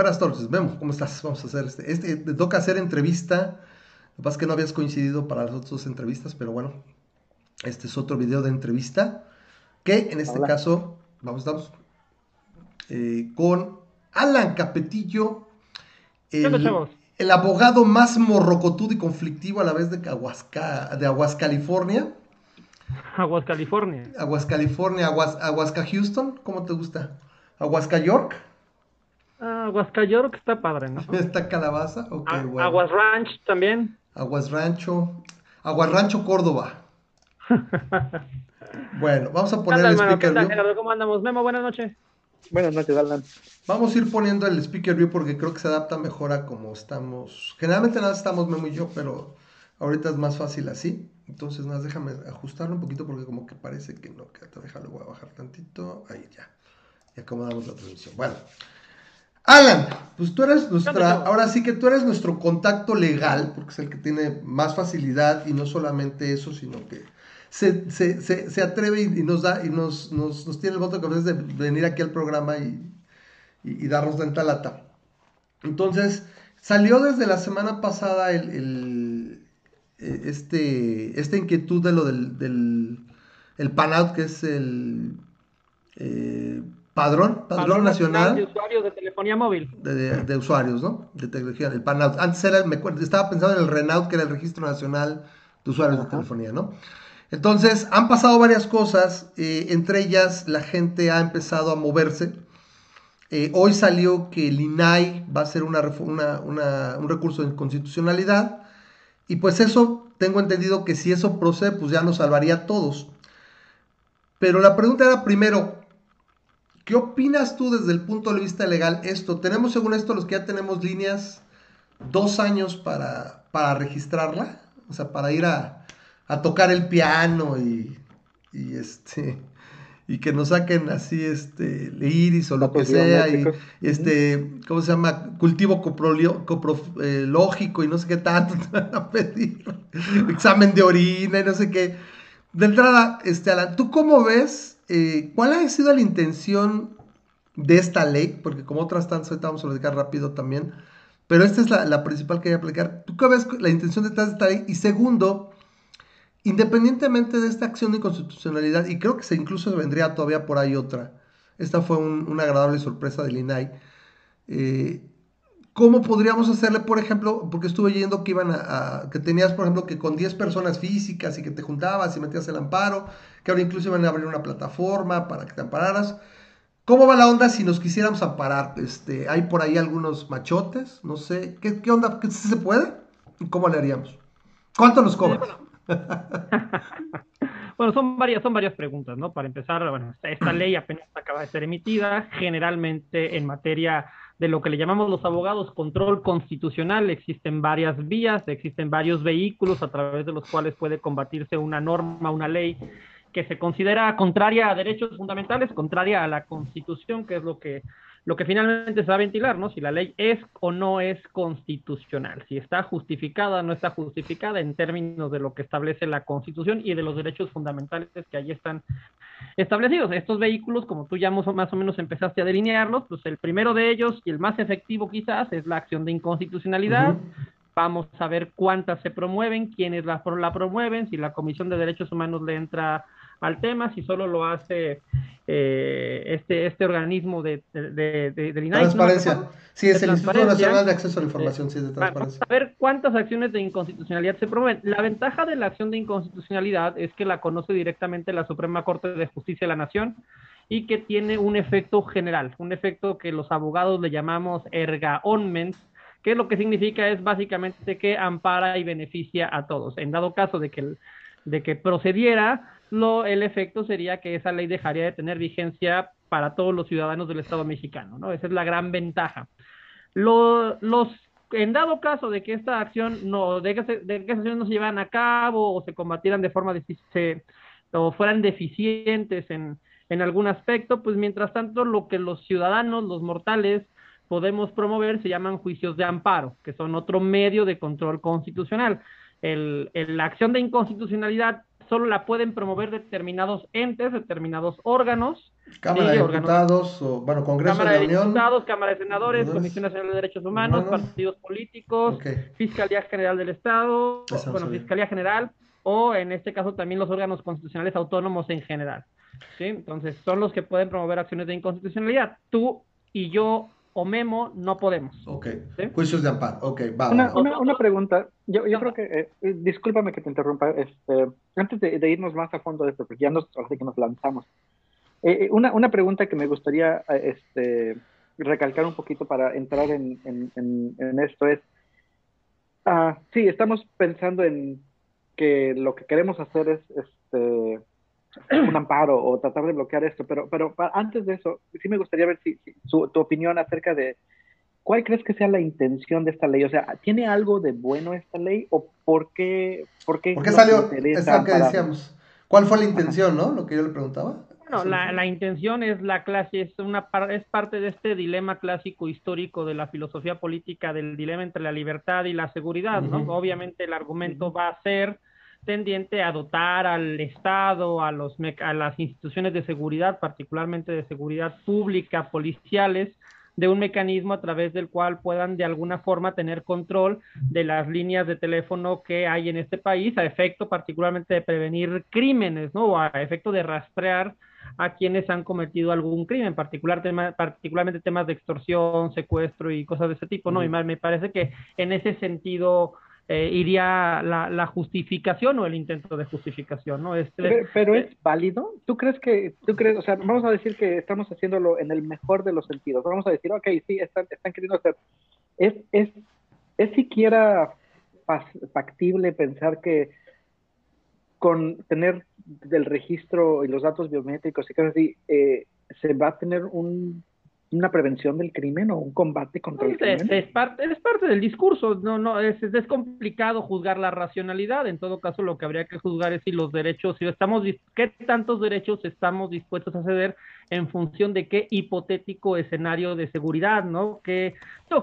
Buenas tardes, Memo, ¿cómo estás? Vamos a hacer este, este, te toca hacer entrevista, lo que pasa es que no habías coincidido para las otras entrevistas, pero bueno, este es otro video de entrevista, que en este caso, vamos, estamos eh, con Alan Capetillo, el, el, abogado más morrocotudo y conflictivo a la vez de, Aguasca, de Aguas, California. Aguas, California. Aguas, California, Aguas, Aguasca, Houston, ¿cómo te gusta? Aguasca, York. Ah, Aguasca, York está padre, ¿no? ¿Está calabaza? Okay, bueno. Aguas Ranch también. Aguas Rancho. Aguas Rancho, Córdoba. bueno, vamos a poner el speaker view. ¿Cómo andamos? Memo, buenas noches. Buenas noches, Alan. Vamos a ir poniendo el speaker view porque creo que se adapta mejor a como estamos. Generalmente nada estamos Memo y yo, pero ahorita es más fácil así. Entonces, nada, déjame ajustarlo un poquito porque como que parece que no. Déjalo, voy a bajar tantito. Ahí ya. Y acomodamos la transmisión. Bueno. Alan, pues tú eres nuestra, ahora sí que tú eres nuestro contacto legal, porque es el que tiene más facilidad y no solamente eso, sino que se, se, se, atreve y, nos da y nos, nos, nos, tiene el voto que de venir aquí al programa y, y, darnos tanta lata. Entonces, salió desde la semana pasada el, el eh, este, esta inquietud de lo del, del el PANOUT, que es el... Eh, Padrón, Padrón, Nacional, de Usuarios de Telefonía Móvil. De, usuarios, ¿no? De tecnología, el PANOUT. Antes era, me acuerdo, estaba pensando en el RENAUT, que era el Registro Nacional de Usuarios de Telefonía, ¿no? Entonces, han pasado varias cosas, eh, entre ellas la gente ha empezado a moverse. Eh, hoy salió que el INAI va a hacer una, una, un recurso de constitucionalidad, y pues eso, tengo entendido que si eso procede, pues ya nos salvaría a todos. Pero la pregunta era primero, ¿Qué opinas tú desde el punto de vista legal esto? Tenemos según esto los que ya tenemos líneas dos años para, para registrarla, o sea, para ir a, tocar el piano y, este y que nos saquen así este el iris o lo que sea y, este cómo se llama cultivo coprológico y no sé qué tanto te van a pedir. Examen de orina y no sé qué. De entrada este Alan tú cómo ves eh, ¿cuál ha sido la intención de esta ley? Porque como otras tantas, ahorita vamos a platicar rápido también, pero esta es la, principal que voy a aplicar. ¿Tú qué ves la intención detrás de esta ley? Y segundo, independientemente de esta acción de inconstitucionalidad, y creo que se incluso vendría todavía por ahí otra, esta fue una agradable sorpresa del INAI, ¿Cómo podríamos hacerle, por ejemplo, porque estuve yendo que iban a, que tenías, por ejemplo, que con 10 personas físicas y que te juntabas y metías el amparo, que ahora incluso iban a abrir una plataforma para que te ampararas. ¿Cómo va la onda si nos quisiéramos amparar? Este, hay por ahí algunos machotes, no sé, ¿qué, onda? ¿Qué, ¿Se puede? ¿Y cómo le haríamos? ¿Cuánto nos cobras? bueno. son varias, son varias preguntas, ¿no? Para empezar, bueno, esta ley apenas acaba de ser emitida, generalmente en materia de lo que le llamamos los abogados control constitucional. Existen varias vías, existen varios vehículos a través de los cuales puede combatirse una norma, una ley que se considera contraria a derechos fundamentales, contraria a la Constitución, que es lo que lo que finalmente se va a ventilar, ¿no? Si la ley es o no es constitucional, si está justificada o no está justificada en términos de lo que establece la Constitución y de los derechos fundamentales que allí están establecidos. Estos vehículos, como tú ya más o menos empezaste a delinearlos, pues el primero de ellos y el más efectivo quizás es la acción de inconstitucionalidad. Vamos a ver cuántas se promueven, quiénes la, la promueven, si la Comisión de Derechos Humanos le entra al tema, si solo lo hace eh, este, este organismo de, de, de, Transparencia. sí, es el Instituto Nacional de Acceso a la Información, sí, de transparencia. Vamos a ver cuántas acciones de inconstitucionalidad se promueven. La ventaja de la acción de inconstitucionalidad es que la conoce directamente la Suprema Corte de Justicia de la Nación y que tiene un efecto general, un efecto que los abogados le llamamos erga omnes, que lo que significa es básicamente que ampara y beneficia a todos. En dado caso de que, de que procediera, lo, el efecto sería que esa ley dejaría de tener vigencia para todos los ciudadanos del Estado mexicano, ¿no? Esa es la gran ventaja. los, en dado caso de que esta acción no, de que, de que no se llevaran a cabo o se combatieran de forma se, o fueran deficientes en, en algún aspecto, pues mientras tanto lo que los ciudadanos, los mortales, podemos promover se llaman juicios de amparo, que son otro medio de control constitucional. El, la acción de inconstitucionalidad solo la pueden promover determinados entes, determinados órganos. Cámara de Diputados, o, bueno, Congreso Cámara de, Unión. Diputados, Cámara de Senadores, Comisión Nacional de Derechos Humanos, partidos políticos, Fiscalía General del Estado, bueno, Fiscalía General, o en este caso también los órganos constitucionales autónomos en general. ¿sí? Entonces, son los que pueden promover acciones de inconstitucionalidad. Tú y yo o Memo no podemos. Ok. Juicios de amparo. Ok, va. Una, una, pregunta. Yo, yo creo que, eh, eh, discúlpame que te interrumpa, este, antes de, irnos más a fondo de esto, porque ya nos, que nos lanzamos. Eh, una, una pregunta que me gustaría este, recalcar un poquito para entrar en, en, en, esto es, ah, sí, estamos pensando en que lo que queremos hacer es este, un amparo o tratar de bloquear esto, pero, pero antes de eso, sí me gustaría ver si, tu opinión acerca de cuál crees que sea la intención de esta ley. O sea, ¿tiene algo de bueno esta ley o por qué? ¿Por qué, ¿Por qué salió? Es lo que decíamos. ¿Cuál fue la intención, no? Lo que yo le preguntaba. Bueno, la, la, intención es la clase, es, una, es parte de este dilema clásico histórico de la filosofía política, del dilema entre la libertad y la seguridad, ¿no? Obviamente el argumento va a ser tendiente a dotar al Estado, a, los, a las instituciones de seguridad, particularmente de seguridad pública, policiales, de un mecanismo a través del cual puedan de alguna forma tener control de las líneas de teléfono que hay en este país, a efecto particularmente de prevenir crímenes, ¿no? O a efecto de rastrear a quienes han cometido algún crimen, particular tema, particularmente temas de extorsión, secuestro y cosas de ese tipo, ¿no? Y me parece que en ese sentido eh, iría la, justificación o el intento de justificación, ¿no? Este, pero, es válido. ¿Tú crees que, tú crees, o sea, vamos a decir que estamos haciéndolo en el mejor de los sentidos. Vamos a decir, ok, sí, están, están queriendo hacer. ¿Es, es, es siquiera factible pensar que con tener del registro y los datos biométricos y cosas así, eh, se va a tener un una prevención del crimen o un combate contra el crimen. Es, parte, es parte del discurso, no, no, es, es, complicado juzgar la racionalidad, en todo caso lo que habría que juzgar es si los derechos, si estamos, qué tantos derechos estamos dispuestos a ceder en función de qué hipotético escenario de seguridad, ¿no? Que,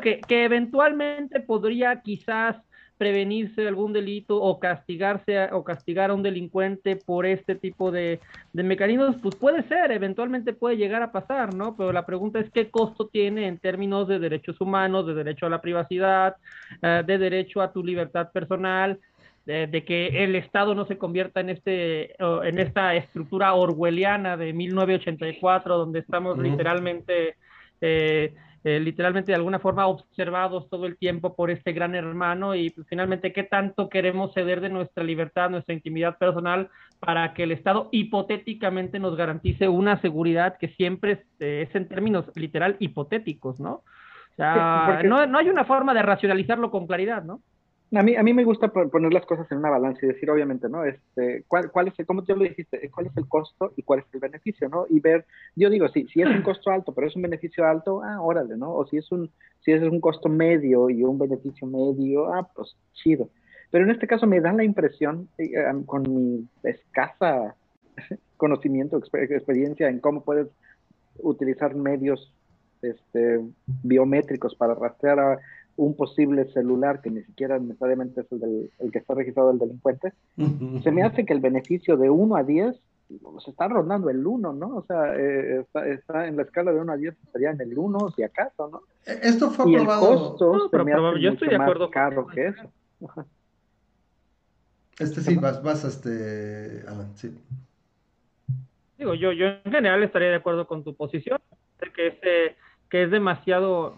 que, que eventualmente podría quizás prevenirse algún delito o castigarse o castigar a un delincuente por este tipo de, mecanismos, pues puede ser, eventualmente puede llegar a pasar, ¿no? Pero la pregunta es qué costo tiene en términos de derechos humanos, de derecho a la privacidad, eh, de derecho a tu libertad personal, de, que el Estado no se convierta en este en esta estructura orwelliana de 1984 donde estamos literalmente eh, eh, literalmente de alguna forma observados todo el tiempo por este gran hermano y pues, finalmente qué tanto queremos ceder de nuestra libertad, nuestra intimidad personal para que el Estado hipotéticamente nos garantice una seguridad que siempre es, en términos literal hipotéticos, ¿no? O sea, no, no hay una forma de racionalizarlo con claridad, ¿no? A mí, a mí me gusta poner las cosas en una balanza y decir, obviamente, ¿no? Este, ¿cuál, cuál es el, como tú lo dijiste, cuál es el costo y cuál es el beneficio, ¿no? Y ver, yo digo, si, si es un costo alto, pero es un beneficio alto, ah, órale, ¿no? O si es un, si es un costo medio y un beneficio medio, ah, pues chido. Pero en este caso me da la impresión, eh, con mi escasa conocimiento, experiencia en cómo puedes utilizar medios este, biométricos para rastrear a un posible celular que ni siquiera necesariamente es el, el que está registrado del delincuente, se me hace que el beneficio de 1 a 10 se está rondando el 1, ¿no? O sea, eh, está, en la escala de 1 a 10, estaría en el 1 si acaso, ¿no? E, esto fue aprobado. Y el costo se me hace yo estoy de acuerdo más caro que eso. Este sí, vas, vas, este, Alan, sí. Digo, yo, yo en general estaría de acuerdo con tu posición, que es, que es demasiado...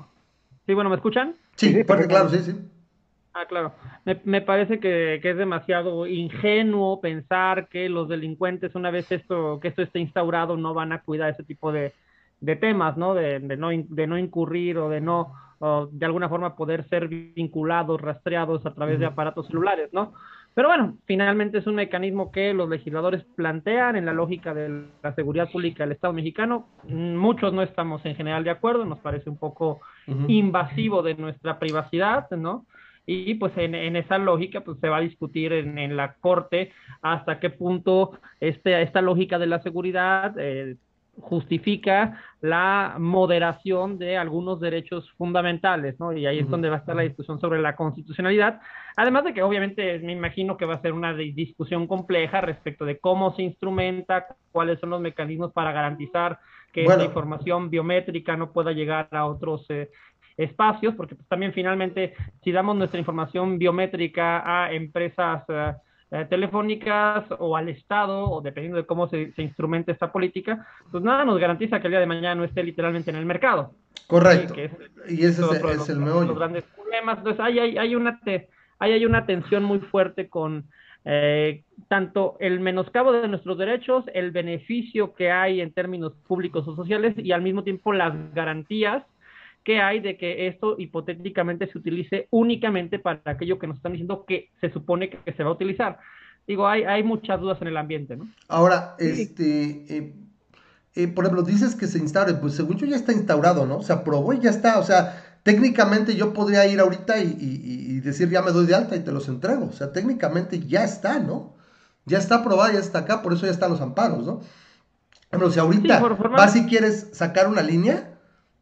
Sí, bueno, ¿me escuchan? Sí, porque claro, sí, sí. Ah, claro. Me, me parece que, que, es demasiado ingenuo pensar que los delincuentes, una vez esto, que esto esté instaurado, no van a cuidar ese tipo de, de temas, ¿no? De, de, ¿no? de no incurrir o de no, de alguna forma poder ser vinculados, rastreados a través de aparatos celulares, ¿no? Pero bueno, finalmente es un mecanismo que los legisladores plantean en la lógica de la seguridad pública del Estado mexicano. Muchos no estamos en general de acuerdo, nos parece un poco invasivo de nuestra privacidad, ¿no? Y pues en, esa lógica pues se va a discutir en, la Corte hasta qué punto este, esta lógica de la seguridad eh, justifica la moderación de algunos derechos fundamentales, ¿no? Y ahí es donde va a estar la discusión sobre la constitucionalidad. Además de que obviamente me imagino que va a ser una discusión compleja respecto de cómo se instrumenta, cuáles son los mecanismos para garantizar que la información biométrica no pueda llegar a otros eh, espacios, porque pues, también finalmente si damos nuestra información biométrica a empresas eh, eh, telefónicas o al Estado, o dependiendo de cómo se, se instrumente esta política, pues nada nos garantiza que el día de mañana no esté literalmente en el mercado. Correcto. y ese es, el meollo. Los grandes problemas. Entonces hay, hay, hay, una, hay, una tensión muy fuerte con eh, tanto el menoscabo de nuestros derechos, el beneficio que hay en términos públicos o sociales y al mismo tiempo las garantías que hay de que esto hipotéticamente se utilice únicamente para aquello que nos están diciendo que se supone que, se va a utilizar. Digo, hay, hay muchas dudas en el ambiente, ¿no? Ahora, este, eh, eh, por ejemplo, dices que se instaure, pues según yo ya está instaurado, ¿no? Se aprobó y ya está, o sea, técnicamente yo podría ir ahorita y, decir ya me doy de alta y te los entrego, o sea, técnicamente ya está, ¿no? Ya está aprobado, ya está acá, por eso ya están los amparos, ¿no? Bueno, si ahorita vas y quieres sacar una línea,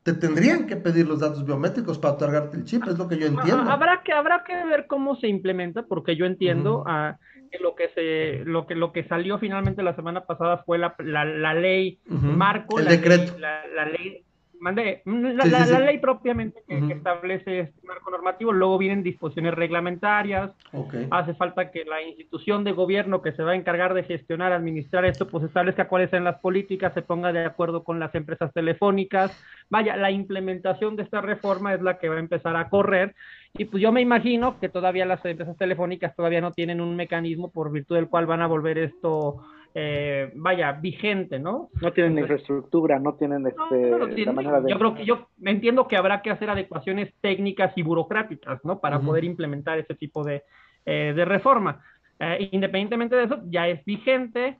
te tendrían que pedir los datos biométricos para otorgarte el chip, es lo que yo entiendo. Habrá que, habrá que ver cómo se implementa, porque yo entiendo a, que lo que se, lo que lo que salió finalmente la semana pasada fue la, la, ley marco, el decreto. la, ley mandé. La, ley propiamente que, establece este marco normativo, luego vienen disposiciones reglamentarias, hace falta que la institución de gobierno que se va a encargar de gestionar, administrar esto, pues establezca cuáles son las políticas, se ponga de acuerdo con las empresas telefónicas, vaya, la implementación de esta reforma es la que va a empezar a correr, y pues yo me imagino que todavía las empresas telefónicas todavía no tienen un mecanismo por virtud del cual van a volver esto eh, vaya, vigente, ¿no? No tienen infraestructura, no tienen este, la manera de... Yo creo que yo entiendo que habrá que hacer adecuaciones técnicas y burocráticas, ¿no? Para poder implementar ese tipo de, eh, de reforma. Eh, independientemente de eso, ya es vigente.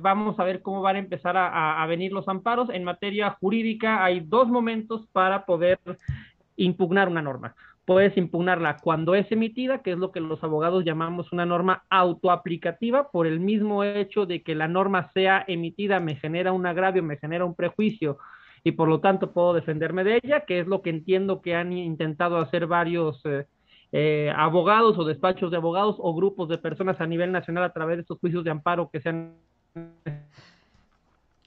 vamos a ver cómo van a empezar a, a venir los amparos. En materia jurídica hay dos momentos para poder impugnar una norma puedes impugnarla cuando es emitida, que es lo que los abogados llamamos una norma autoaplicativa, por el mismo hecho de que la norma sea emitida me genera un agravio, me genera un prejuicio y por lo tanto puedo defenderme de ella, que es lo que entiendo que han intentado hacer varios eh, eh, abogados o despachos de abogados o grupos de personas a nivel nacional a través de estos juicios de amparo que se han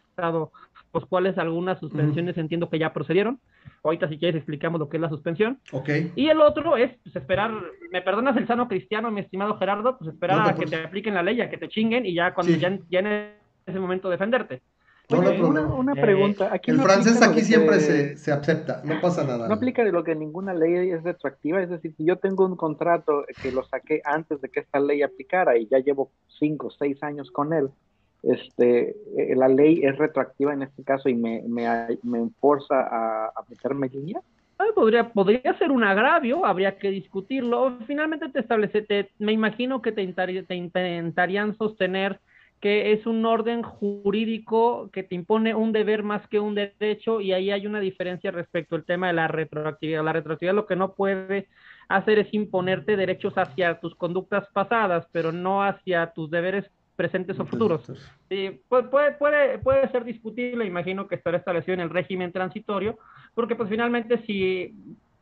estado los cuales algunas suspensiones entiendo que ya procedieron. Ahorita si quieres explicamos lo que es la suspensión. Ok. Y el otro es pues, esperar, me perdonas el sano cristiano, mi estimado Gerardo, pues esperar a que te apliquen la ley, a que te chinguen y ya cuando ya, en ese momento defenderte. No, una, eh, pregunta. Aquí el francés aquí siempre se, se, acepta, no pasa nada. No aplica de lo que ninguna ley es retroactiva, es decir, si yo tengo un contrato que lo saqué antes de que esta ley aplicara y ya llevo cinco o seis años con él, este, eh, la ley es retroactiva en este caso y me, me, me forza a, meterme en línea? Podría, podría ser un agravio, habría que discutirlo. Finalmente te establece, te, me imagino que te, te intentarían sostener que es un orden jurídico que te impone un deber más que un derecho y ahí hay una diferencia respecto al tema de la retroactividad. La retroactividad lo que no puede hacer es imponerte derechos hacia tus conductas pasadas, pero no hacia tus deberes presentes o futuros. Sí, puede, puede, puede ser discutible, imagino que estará establecido en el régimen transitorio, porque pues finalmente si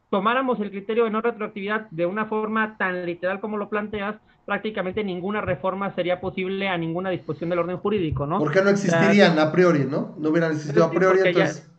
tomáramos el criterio de no retroactividad de una forma tan literal como lo planteas, prácticamente ninguna reforma sería posible a ninguna disposición del orden jurídico, ¿no? Porque no existirían a priori, ¿no? No hubieran existido a priori, entonces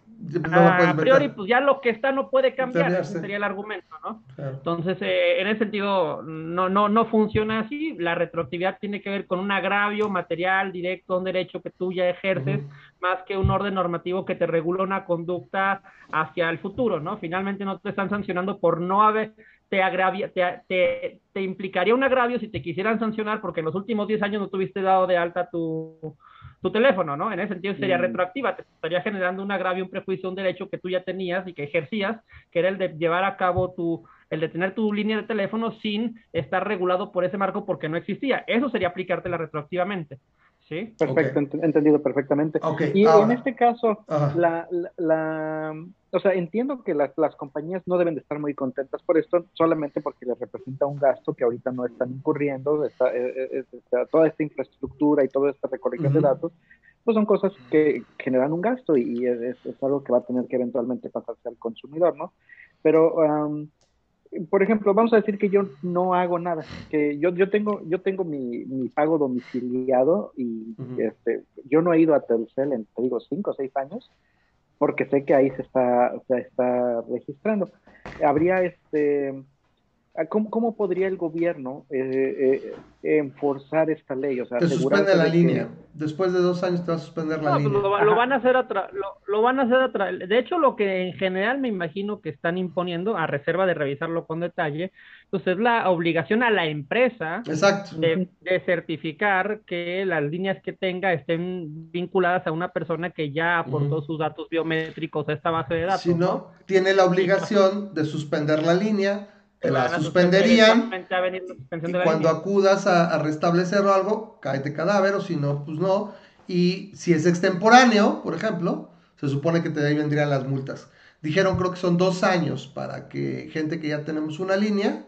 a priori, pues ya lo que está no puede cambiar, ese sería el argumento, ¿no? Entonces, eh, en ese sentido, no, no, no funciona así. La retroactividad tiene que ver con un agravio material directo, un derecho que tú ya ejerces, más que un orden normativo que te regula una conducta hacia el futuro, ¿no? Finalmente no te están sancionando por no haber, te, agravia, te, te, te implicaría un agravio si te quisieran sancionar porque en los últimos 10 años no tuviste dado de alta tu tu teléfono, ¿no? En ese sentido sería mm. retroactiva, te estaría generando un agravio, un prejuicio, un derecho que tú ya tenías y que ejercías, que era el de llevar a cabo tu, el de tener tu línea de teléfono sin estar regulado por ese marco porque no existía. Eso sería aplicártela retroactivamente. ¿Sí? Perfecto, entendido perfectamente. Y en este caso, la, la, o sea, entiendo que las, las compañías no deben de estar muy contentas por esto, solamente porque les representa un gasto que ahorita no están incurriendo, está, eh, eh, toda esta infraestructura y toda esta recolección de datos, pues son cosas que generan un gasto y es, algo que va a tener que eventualmente pasarse al consumidor, ¿no? Pero, por ejemplo, vamos a decir que yo no hago nada, que yo, yo tengo, yo tengo mi, mi pago domiciliado y este, yo no he ido a Telcel en, te digo, cinco o seis años, porque sé que ahí se está, se está registrando. Habría este Ah, ¿Cómo, podría el gobierno eh, eh, enforzar esta ley? O sea, te suspende la línea. Después de dos años te va a suspender la pues, línea. Lo, van a hacer atrás. Lo, van a hacer atrás. De hecho, lo que en general me imagino que están imponiendo, a reserva de revisarlo con detalle, pues es la obligación a la empresa De, certificar que las líneas que tenga estén vinculadas a una persona que ya aportó sus datos biométricos a esta base de datos. Si no, tiene la obligación de suspender la línea te la suspenderían y cuando acudas a, restablecer algo, caete cadáver o si no, pues no. Y si es extemporáneo, por ejemplo, se supone que te ahí vendrían las multas. Dijeron, creo que son dos años para que gente que ya tenemos una línea,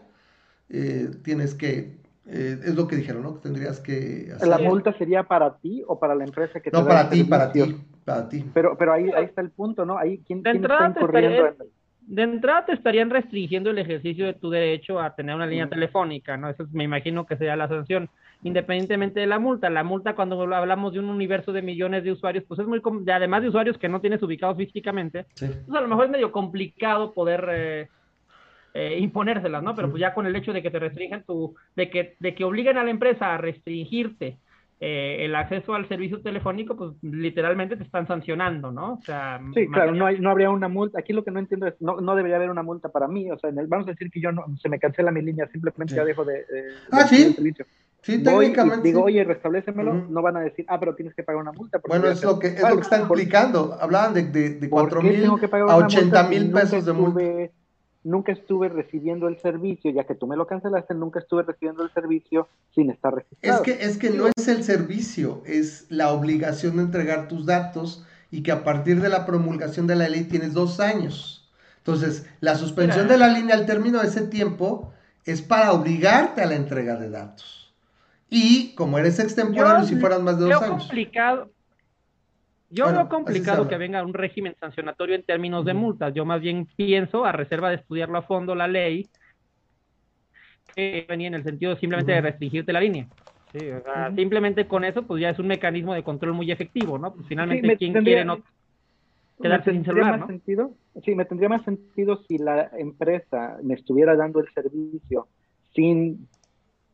eh, tienes que, eh, es lo que dijeron, ¿no? Que tendrías que hacer. ¿La multa sería para ti o para la empresa que te No, para ti, para ti, para ti. Pero, pero ahí, ahí está el punto, ¿no? Ahí, ¿quién, ¿quién está incurriendo de entrada te estarían restringiendo el ejercicio de tu derecho a tener una línea telefónica, ¿no? Eso me imagino que sería la sanción, independientemente de la multa. La multa, cuando hablamos de un universo de millones de usuarios, pues es muy, de, además de usuarios que no tienes ubicados físicamente, pues a lo mejor es medio complicado poder eh, eh, imponérselas, ¿no? Pero pues ya con el hecho de que te restringan tu, de que, de que obliguen a la empresa a restringirte eh, el acceso al servicio telefónico, pues literalmente te están sancionando, ¿no? O sea, sí, claro, no, hay, no habría una multa. Aquí lo que no entiendo es, no, no debería haber una multa para mí. O sea, vamos a decir que yo no, se me cancela mi línea, simplemente ya dejo de, ah, ¿sí? servicio. Sí, técnicamente. digo, oye, restablecemelo, no van a decir, ah, pero tienes que pagar una multa. Bueno, es lo, que, es lo que está implicando. Hablaban de, de, de 4 mil a 80 mil pesos de multa nunca estuve recibiendo el servicio, ya que tú me lo cancelaste, nunca estuve recibiendo el servicio sin estar registrado. Es que, es que no es el servicio, es la obligación de entregar tus datos y que a partir de la promulgación de la ley tienes dos años. Entonces, la suspensión de la línea al término de ese tiempo es para obligarte a la entrega de datos. Y como eres extemporáneo, si fueran más de dos años. Complicado, yo veo complicado que venga un régimen sancionatorio en términos de multas. Yo más bien pienso, a reserva de estudiarlo a fondo la ley, que venía en el sentido simplemente de restringirte la línea. Sí, o sea, simplemente con eso, pues ya es un mecanismo de control muy efectivo, ¿no? Pues finalmente, quien quiere no quedarse sin celular, más sentido? Sí, me tendría más sentido si la empresa me estuviera dando el servicio sin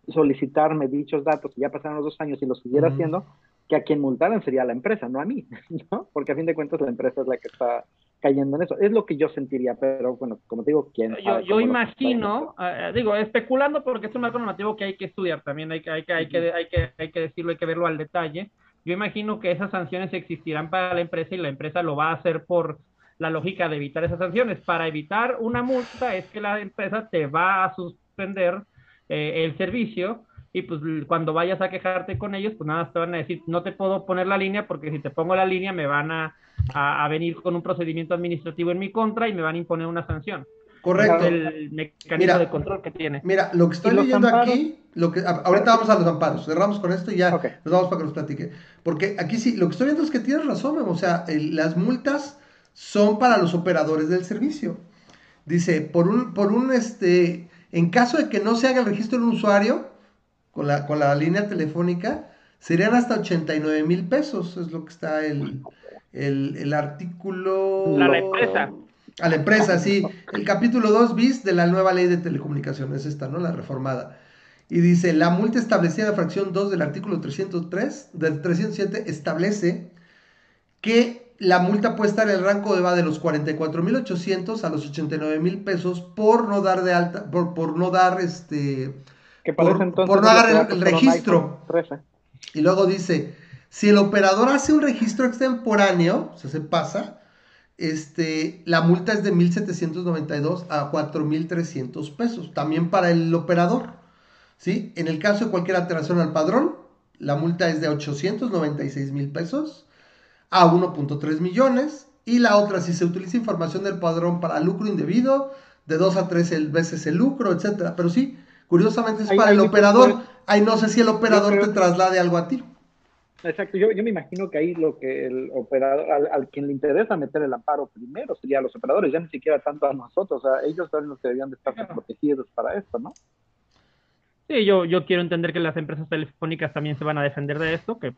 solicitarme dichos datos, y ya pasaron los dos años y lo siguiera haciendo, que a quien multaran sería la empresa, no a mí, ¿no? Porque a fin de cuentas la empresa es la que está cayendo en eso. Es lo que yo sentiría, pero bueno, como te digo, ¿quién Yo, yo imagino, eh, digo, especulando porque es un marco normativo que hay que estudiar también, hay que, hay que, hay que, hay que, hay que decirlo, hay que verlo al detalle. Yo imagino que esas sanciones existirán para la empresa y la empresa lo va a hacer por la lógica de evitar esas sanciones. Para evitar una multa es que la empresa te va a suspender eh, el servicio y pues cuando vayas a quejarte con ellos, pues nada, te van a decir, no te puedo poner la línea porque si te pongo la línea me van a, a, venir con un procedimiento administrativo en mi contra y me van a nos una sanción. Correcto. el mecanismo de control que tiene. Mira, lo que estoy leyendo aquí, lo que, ahorita vamos a los amparos, cerramos con esto y ya nos vamos para que nos platique. Porque aquí sí, lo que estoy viendo es que tienes razón, o sea, las multas son para los operadores del servicio. Dice, por un, por un, este, en caso de que no se haga el registro de un usuario, con la, con la línea telefónica, serían hasta 89 mil pesos, es lo que está el, el, artículo... A la empresa. A la empresa, sí. El capítulo 2 bis de la nueva ley de telecomunicaciones, esta, ¿no? La reformada. Y dice, la multa establecida en la fracción 2 del artículo 303, del 307, establece que la multa puede estar en el rango de va de los 44.800 a los 89.000 pesos por no dar de alta, por, por no dar este por, no agarrar el, registro. Y luego dice, si el operador hace un registro extemporáneo, o sea, se pasa, este, la multa es de 1.792 a 4.300 pesos, también para el operador. ¿sí? En el caso de cualquier alteración al padrón, la multa es de 896 mil pesos a 1.3 millones. Y la otra, si se utiliza información del padrón para lucro indebido, de 2 a 3 veces el lucro, etcétera. Pero sí, Curiosamente es para el operador. Ahí no sé si el operador te traslade algo a ti. Exacto, yo, yo me imagino que ahí lo que el operador, al, quien le interesa meter el amparo primero sería a los operadores, ya ni siquiera tanto a nosotros, o sea, ellos son los que deberían de estar protegidos para esto, ¿no? Sí, yo, yo quiero entender que las empresas telefónicas también se van a defender de esto, que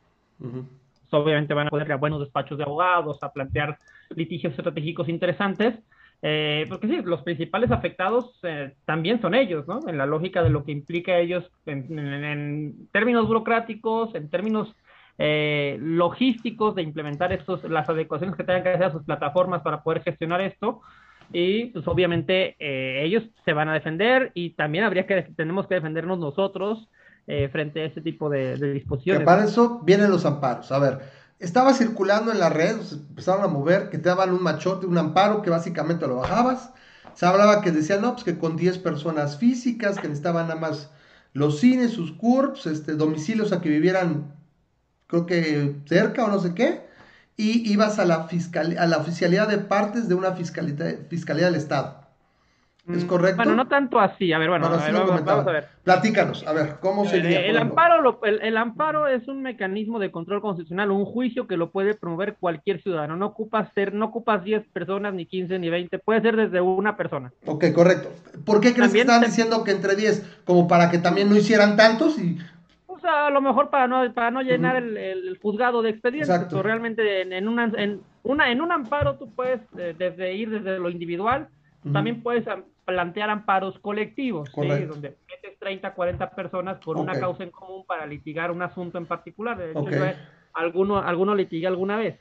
obviamente van a poder ir a buenos despachos de abogados, a plantear litigios estratégicos interesantes, eh, porque sí, los principales afectados eh, también son ellos, ¿no? En la lógica de lo que implica ellos en, términos burocráticos, en términos eh, logísticos de implementar estos, las adecuaciones que tengan que hacer a sus plataformas para poder gestionar esto. Y pues obviamente ellos se van a defender y también habría que, tenemos que defendernos nosotros frente a este tipo de, disposiciones. para eso vienen los amparos. A ver, estaba circulando en la red, empezaron a mover, que te daban un machote, un amparo, que básicamente lo bajabas. Se hablaba que decían, no, pues que con 10 personas físicas, que necesitaban nada más los cines, sus CURPS, este, domicilios a que vivieran, creo que cerca o no sé qué, y ibas a la, fiscal, a la oficialidad de partes de una fiscalía, fiscalía del Estado. ¿Es mm, correcto? Bueno, no tanto así. A ver, bueno, vamos, a ver. Platícanos, a ver, ¿cómo sería? El, amparo, el, amparo es un mecanismo de control constitucional, un juicio que lo puede promover cualquier ciudadano. No ocupas ser, no ocupas 10 personas, ni 15, ni 20, puede ser desde una persona. Ok, correcto. ¿Por qué crees que están diciendo que entre 10? Como para que también no hicieran tantos y a lo mejor para no, para no llenar el, juzgado de expedientes. Exacto. realmente en, una, en, una, en un amparo tú puedes eh, desde ir desde lo individual, también puedes plantear amparos colectivos, ¿sí? donde metes 30, 40 personas por una causa en común para litigar un asunto en particular. De hecho, alguno, alguno litiga alguna vez.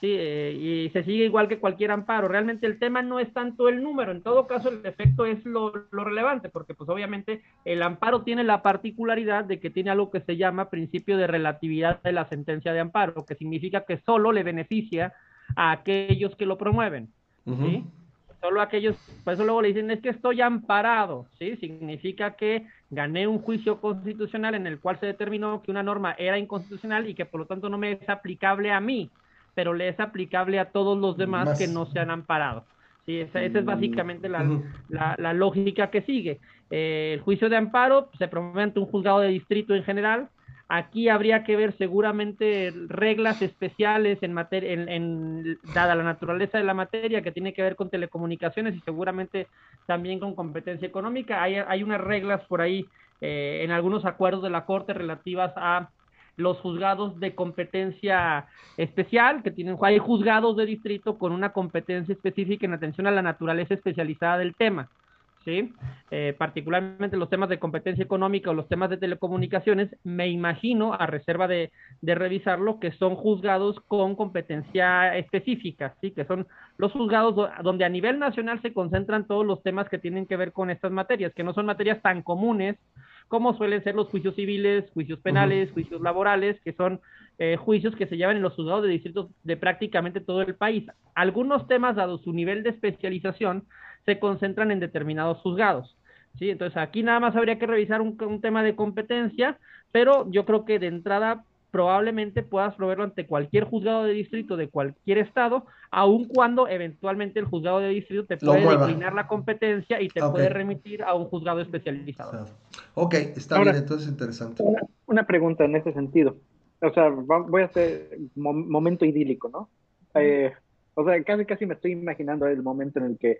Sí, eh, y se sigue igual que cualquier amparo. Realmente el tema no es tanto el número, en todo caso el efecto es lo, lo, relevante, porque pues obviamente el amparo tiene la particularidad de que tiene algo que se llama principio de relatividad de la sentencia de amparo, que significa que solo le beneficia a aquellos que lo promueven. ¿sí? Solo aquellos, por eso luego le dicen, es que estoy amparado, ¿sí? Significa que gané un juicio constitucional en el cual se determinó que una norma era inconstitucional y que por lo tanto no me es aplicable a mí, pero le es aplicable a todos los demás que no se han amparado. Sí, esa, es básicamente la, la, lógica que sigue. Eh, el juicio de amparo se promueve ante un juzgado de distrito en general, Aquí habría que ver seguramente reglas especiales en materia, en, dada la naturaleza de la materia que tiene que ver con telecomunicaciones y seguramente también con competencia económica. Hay, hay unas reglas por ahí eh, en algunos acuerdos de la Corte relativas a los juzgados de competencia especial, que tienen, hay juzgados de distrito con una competencia específica en atención a la naturaleza especializada del tema. ¿Sí? Eh, particularmente los temas de competencia económica o los temas de telecomunicaciones, me imagino, a reserva de, de revisarlo, que son juzgados con competencia específica, ¿sí? que son los juzgados donde a nivel nacional se concentran todos los temas que tienen que ver con estas materias, que no son materias tan comunes como suelen ser los juicios civiles, juicios penales, juicios laborales, que son eh, juicios que se llevan en los juzgados de distritos de prácticamente todo el país. Algunos temas, dado su nivel de especialización, se concentran en determinados juzgados. ¿sí? Entonces aquí nada más habría que revisar un, tema de competencia, pero yo creo que de entrada probablemente puedas proveerlo ante cualquier juzgado de distrito de cualquier estado, aun cuando eventualmente el juzgado de distrito te puede declinar la competencia y te puede remitir a un juzgado especializado. Ok, está bien, entonces interesante. Una, pregunta en ese sentido. O sea, voy a hacer momento idílico, ¿no? Eh, o sea, casi casi me estoy imaginando el momento en el que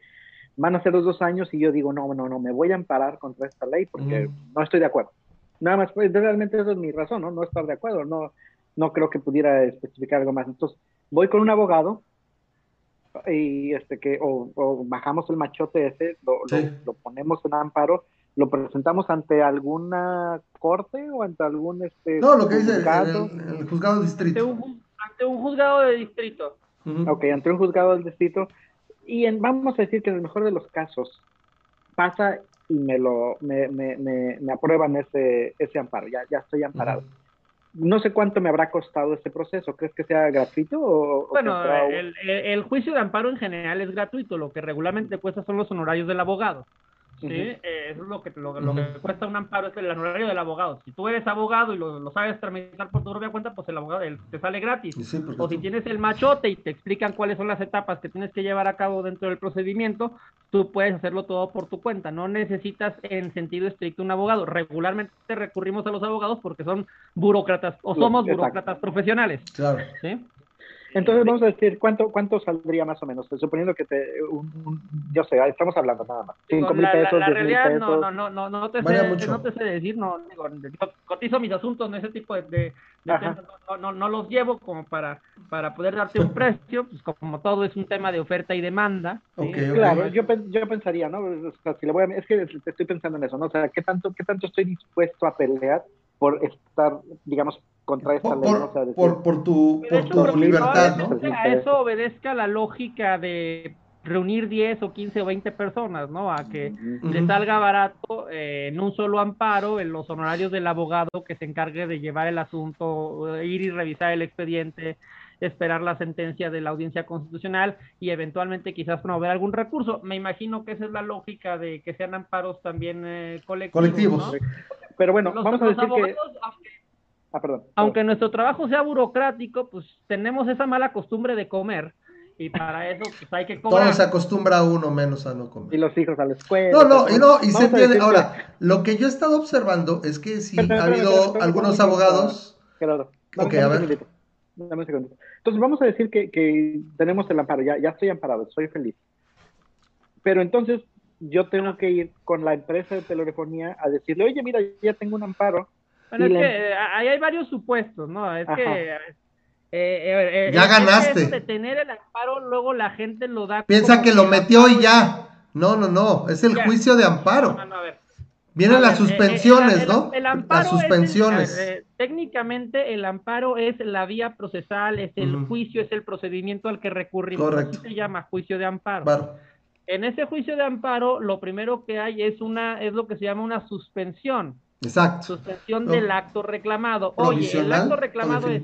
van a ser los dos años y yo digo, no, no, no, me voy a amparar contra esta ley porque no estoy de acuerdo. Nada más, pues realmente esa es mi razón, ¿no? No estar de acuerdo, no, no creo que pudiera especificar algo más. Entonces, voy con un abogado y este que, o, bajamos el machote ese, lo, ponemos en amparo, lo presentamos ante alguna corte o ante algún este no lo que dice el, juzgado de distrito ante un, juzgado de distrito Ok, ante un juzgado del distrito y vamos a decir que en el mejor de los casos pasa y me lo me, me, me, aprueban ese, ese amparo, ya, ya estoy amparado. No sé cuánto me habrá costado ese proceso, ¿crees que sea gratuito? O, bueno, el, el, juicio de amparo en general es gratuito, lo que regularmente cuesta son los honorarios del abogado. ¿Sí? Eh, eso es lo que, lo, que cuesta un amparo, es el honorario del abogado. Si tú eres abogado y lo, sabes tramitar por tu propia cuenta, pues el abogado te sale gratis. o si tienes el machote y te explican cuáles son las etapas que tienes que llevar a cabo dentro del procedimiento, tú puedes hacerlo todo por tu cuenta. No necesitas en sentido estricto un abogado. Regularmente recurrimos a los abogados porque son burócratas o somos burócratas profesionales. Claro. ¿sí? Entonces vamos a decir, ¿cuánto cuánto saldría más o menos? Suponiendo que te, yo sé, estamos hablando nada más. Cinco mil pesos, la, realidad No, no, no, no, no te, sé, no te sé decir, no, digo, cotizo mis asuntos en ese tipo de, de, no, no, no, los llevo como para, para poder darte un precio, pues como todo es un tema de oferta y demanda. Claro, yo, yo pensaría, ¿no? O sea, si le voy a, es que estoy pensando en eso, ¿no? O sea, ¿qué tanto, qué tanto estoy dispuesto a pelear por estar, digamos, contra esta ley. Por, por, tu, por tu libertad, ¿no? A eso obedezca la lógica de reunir 10 o 15 o 20 personas, ¿no? A que le salga barato eh, en un solo amparo en los honorarios del abogado que se encargue de llevar el asunto, ir y revisar el expediente, esperar la sentencia de la audiencia constitucional y eventualmente quizás promover algún recurso. Me imagino que esa es la lógica de que sean amparos también eh, colectivos. colectivos. Pero bueno, vamos a decir que... Ah, aunque nuestro trabajo sea burocrático, pues tenemos esa mala costumbre de comer y para eso pues hay que comer. Todo se acostumbra uno menos a no comer. Y los hijos a la escuela. No, no, y, no, y se entiende. Ahora, lo que yo he estado observando es que si ha habido algunos abogados... Claro. Ok, a ver. Entonces vamos a decir que, que tenemos el amparo, ya, ya estoy amparado, soy feliz. Pero entonces yo tengo que ir con la empresa de telefonía a decirle, oye, mira, ya tengo un amparo. Bueno, es que eh, ahí hay varios supuestos, ¿no? Es que... Eh, eh, ya ganaste. De tener el amparo, luego la gente lo da. Piensa que lo metió y ya. No, no, no. Es el juicio de amparo. Vienen las suspensiones, ¿no? las suspensiones. técnicamente el amparo es la vía procesal, es el juicio, es el procedimiento al que recurrimos. Correcto. se llama juicio de amparo. En ese juicio de amparo, lo primero que hay es una, es lo que se llama una suspensión. Exacto. Suspensión del acto reclamado. Oye, el acto reclamado es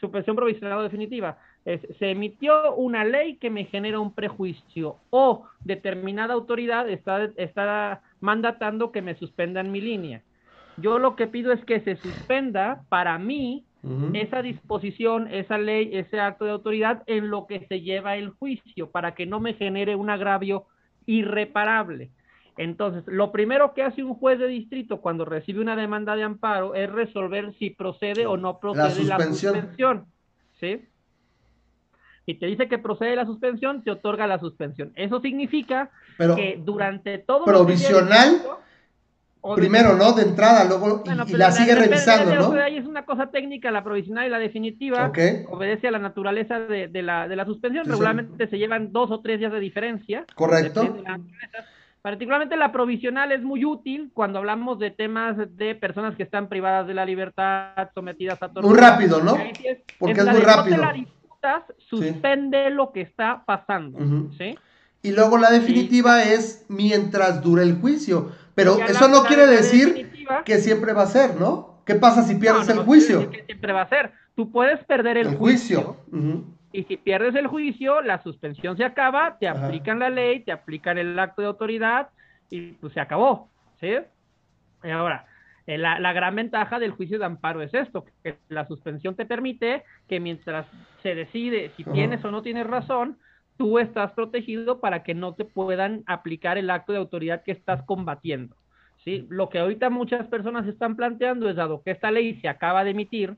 suspensión provisional o definitiva. se emitió una ley que me genera un prejuicio o determinada autoridad está, está mandatando que me suspendan mi línea. Yo lo que pido es que se suspenda para mí esa disposición, esa ley, ese acto de autoridad en lo que se lleva el juicio, para que no me genere un agravio irreparable. Entonces, lo primero que hace un juez de distrito cuando recibe una demanda de amparo es resolver si procede o no procede la suspensión. ¿Sí? Si te dice que procede la suspensión, te otorga la suspensión. Eso significa que durante todo... Provisional. Primero, ¿no? De entrada, luego y, la sigue revisando, ¿no? Ahí es una cosa técnica, la provisional y la definitiva. Obedece a la naturaleza de, la, de la suspensión. Regularmente se llevan dos o tres días de diferencia. Correcto. Particularmente la provisional es muy útil cuando hablamos de temas de personas que están privadas de la libertad, sometidas a tortura. Muy rápido, ¿no? Porque es muy rápido. No la disputas, suspende lo que está pasando, ¿sí? Y luego la definitiva es mientras dure el juicio. Pero eso no quiere decir que siempre va a ser, ¿no? ¿Qué pasa si pierdes el juicio? Que siempre va a ser. Tú puedes perder el, juicio. Y si pierdes el juicio, la suspensión se acaba, te aplican la ley, te aplican el acto de autoridad y pues se acabó. ¿Sí? Y ahora, eh, la, la, gran ventaja del juicio de amparo es esto, que la suspensión te permite que mientras se decide si tienes o no tienes razón, tú estás protegido para que no te puedan aplicar el acto de autoridad que estás combatiendo. ¿sí? Lo que ahorita muchas personas están planteando es, dado que esta ley se acaba de emitir,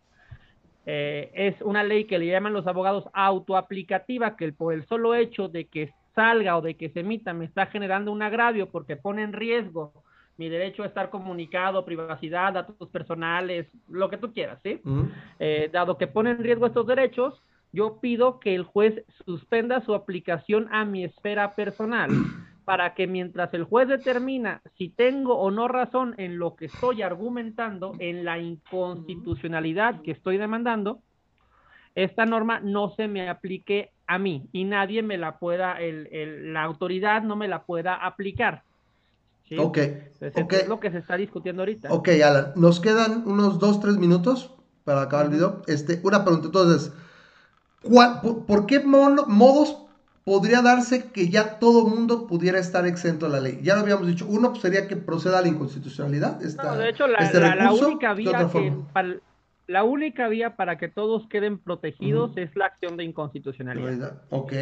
eh, es una ley que le llaman los abogados autoaplicativa, que por el solo hecho de que salga o de que se emita me está generando un agravio porque pone en riesgo mi derecho a estar comunicado, privacidad, datos personales, lo que tú quieras, ¿sí? Eh, dado que pone en riesgo estos derechos, yo pido que el juez suspenda su aplicación a mi esfera personal para que mientras el juez determina si tengo o no razón en lo que estoy argumentando, en la inconstitucionalidad que estoy demandando, esta norma no se me aplique a mí y nadie me la pueda, la autoridad no me la pueda aplicar. ¿sí? Ok. Es lo que se está discutiendo ahorita. Ok, Alan, nos quedan unos dos, tres minutos para acabar el video. Este, una pregunta, entonces, por, qué modos podría darse que ya todo mundo pudiera estar exento de la ley. Ya lo habíamos dicho. Uno pues, sería que proceda a la inconstitucionalidad. no, de hecho, la, este única vía para, la única vía para que todos queden protegidos es la acción de inconstitucionalidad. Ok.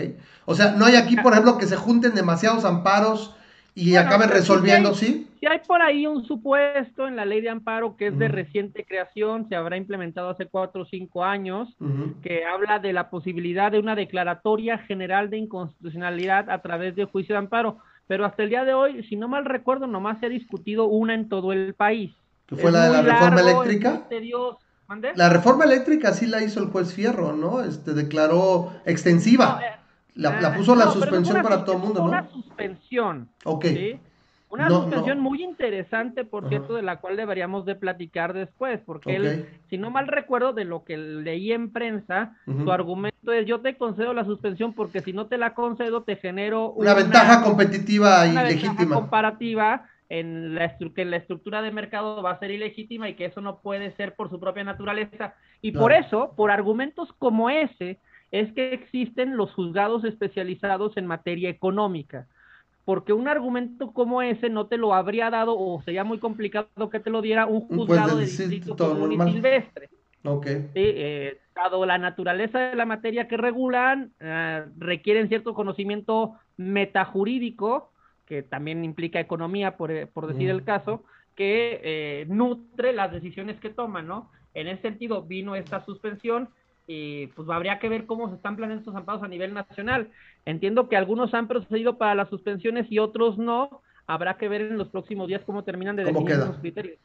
O sea, no hay aquí, por ejemplo, que se junten demasiados amparos y acaben resolviendo, ¿sí? Si hay por ahí un supuesto en la ley de amparo que es de reciente creación, se habrá implementado hace cuatro o cinco años, que habla de la posibilidad de una declaratoria general de inconstitucionalidad a través de juicio de amparo. Pero hasta el día de hoy, si no mal recuerdo, nomás se ha discutido una en todo el país. ¿Que fue la de la reforma eléctrica? La reforma eléctrica sí la hizo el juez Fierro, ¿no? Este declaró extensiva. Eh, la, ah, puso la suspensión para todo el mundo, ¿no? Una suspensión. Ok. Una suspensión muy interesante, por cierto, de la cual deberíamos de platicar después, porque él, si no mal recuerdo de lo que leí en prensa, su argumento es yo te concedo la suspensión porque si no te la concedo te genero una, ventaja competitiva y legítima. comparativa en la, que la estructura de mercado va a ser ilegítima y que eso no puede ser por su propia naturaleza. Y por eso, por argumentos como ese, es que existen los juzgados especializados en materia económica. Porque un argumento como ese no te lo habría dado o sería muy complicado que te lo diera un juzgado de distrito común y silvestre. Okay. Eh, dado la naturaleza de la materia que regulan, eh, requieren cierto conocimiento metajurídico que también implica economía, por, eh, decir el caso, que eh, nutre las decisiones que toman, ¿no? En ese sentido vino esta suspensión y pues habría que ver cómo se están planeando estos amparos a nivel nacional. Entiendo que algunos han procedido para las suspensiones y otros no. Habrá que ver en los próximos días cómo terminan de definir los criterios.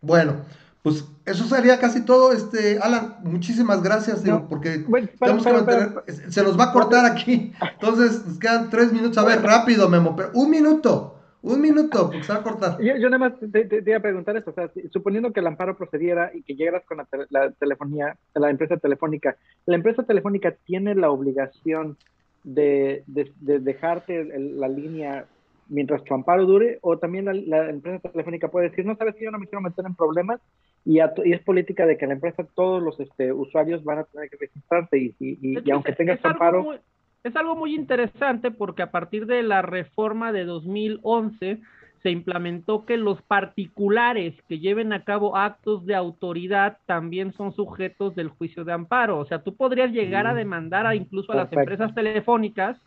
Bueno, pues eso sería casi todo. Este, Alan, muchísimas gracias, porque tenemos que mantener, se nos va a cortar aquí. Entonces, nos quedan tres minutos. A ver, rápido, Memo, pero un minuto, un minuto, porque se va a cortar. Yo, nada más te, iba a preguntar esto, o sea, suponiendo que el amparo procediera y que llegaras con la, telefonía, la empresa telefónica, ¿la empresa telefónica tiene la obligación de, dejarte la línea mientras tu amparo dure, o también la, empresa telefónica puede decir, no sabes que yo no me quiero meter en problemas, y, es política de que la empresa, todos los este, usuarios van a tener que registrarse y, y, aunque tengas amparo... es algo muy interesante porque a partir de la reforma de 2011 se implementó que los particulares que lleven a cabo actos de autoridad también son sujetos del juicio de amparo. O sea, tú podrías llegar a demandar a incluso a las empresas telefónicas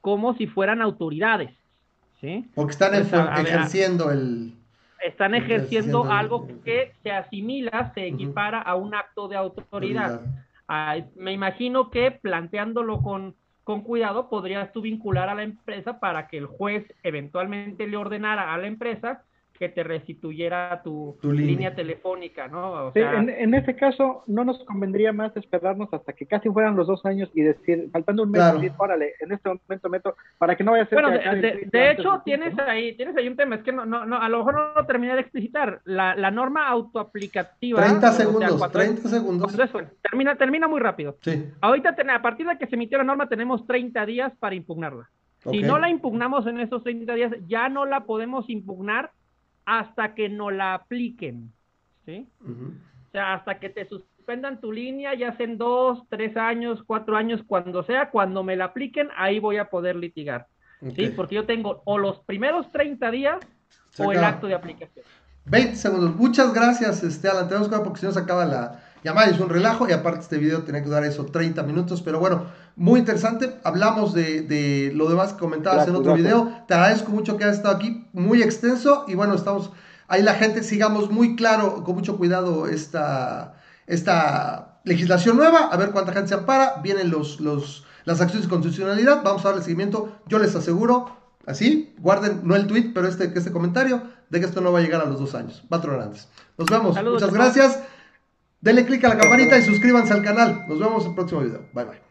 como si fueran autoridades. ¿sí? Porque están ejerciendo el están ejerciendo algo que se asimila, se equipara a un acto de autoridad. me imagino que planteándolo con, con cuidado podrías tú vincular a la empresa para que el juez eventualmente le ordenara a la empresa que te restituyera tu, línea. telefónica, ¿no? en, ese caso, no nos convendría más esperarnos hasta que casi fueran los dos años y decir, faltando un mes, decir, órale, en este momento meto, para que no vaya a ser... Bueno, de, hecho, tienes ahí, tienes ahí un tema, es que no, no, no a lo mejor no lo terminé de explicitar, la, la norma autoaplicativa... 30 segundos, 30 segundos. termina, termina muy rápido. Sí. Ahorita, a partir de que se emitió la norma, tenemos 30 días para impugnarla. Si no la impugnamos en esos 30 días, ya no la podemos impugnar hasta que no la apliquen, ¿sí? O sea, hasta que te suspendan tu línea, ya sean dos, tres años, cuatro años, cuando sea, cuando me la apliquen, ahí voy a poder litigar, ¿sí? Porque yo tengo o los primeros 30 días o el acto de aplicación. 20 segundos. Muchas gracias, este, Alan. Tenemos que porque si no se acaba la llamada. Es un relajo y aparte este video tiene que durar eso 30 minutos. Pero bueno, muy interesante. Hablamos de, lo demás que comentabas en otro video. Te agradezco mucho que hayas estado aquí. Muy extenso. Y bueno, estamos ahí la gente. Sigamos muy claro, con mucho cuidado esta, esta legislación nueva. A ver cuánta gente se ampara. Vienen los, los, las acciones de constitucionalidad. Vamos a darle seguimiento. Yo les aseguro. Así, guarden no el tweet, pero este, este comentario de que esto no va a llegar a los dos años. Va antes. Nos vemos. Muchas gracias. Denle click a la campanita y suscríbanse al canal. Nos vemos en el próximo video. Bye bye.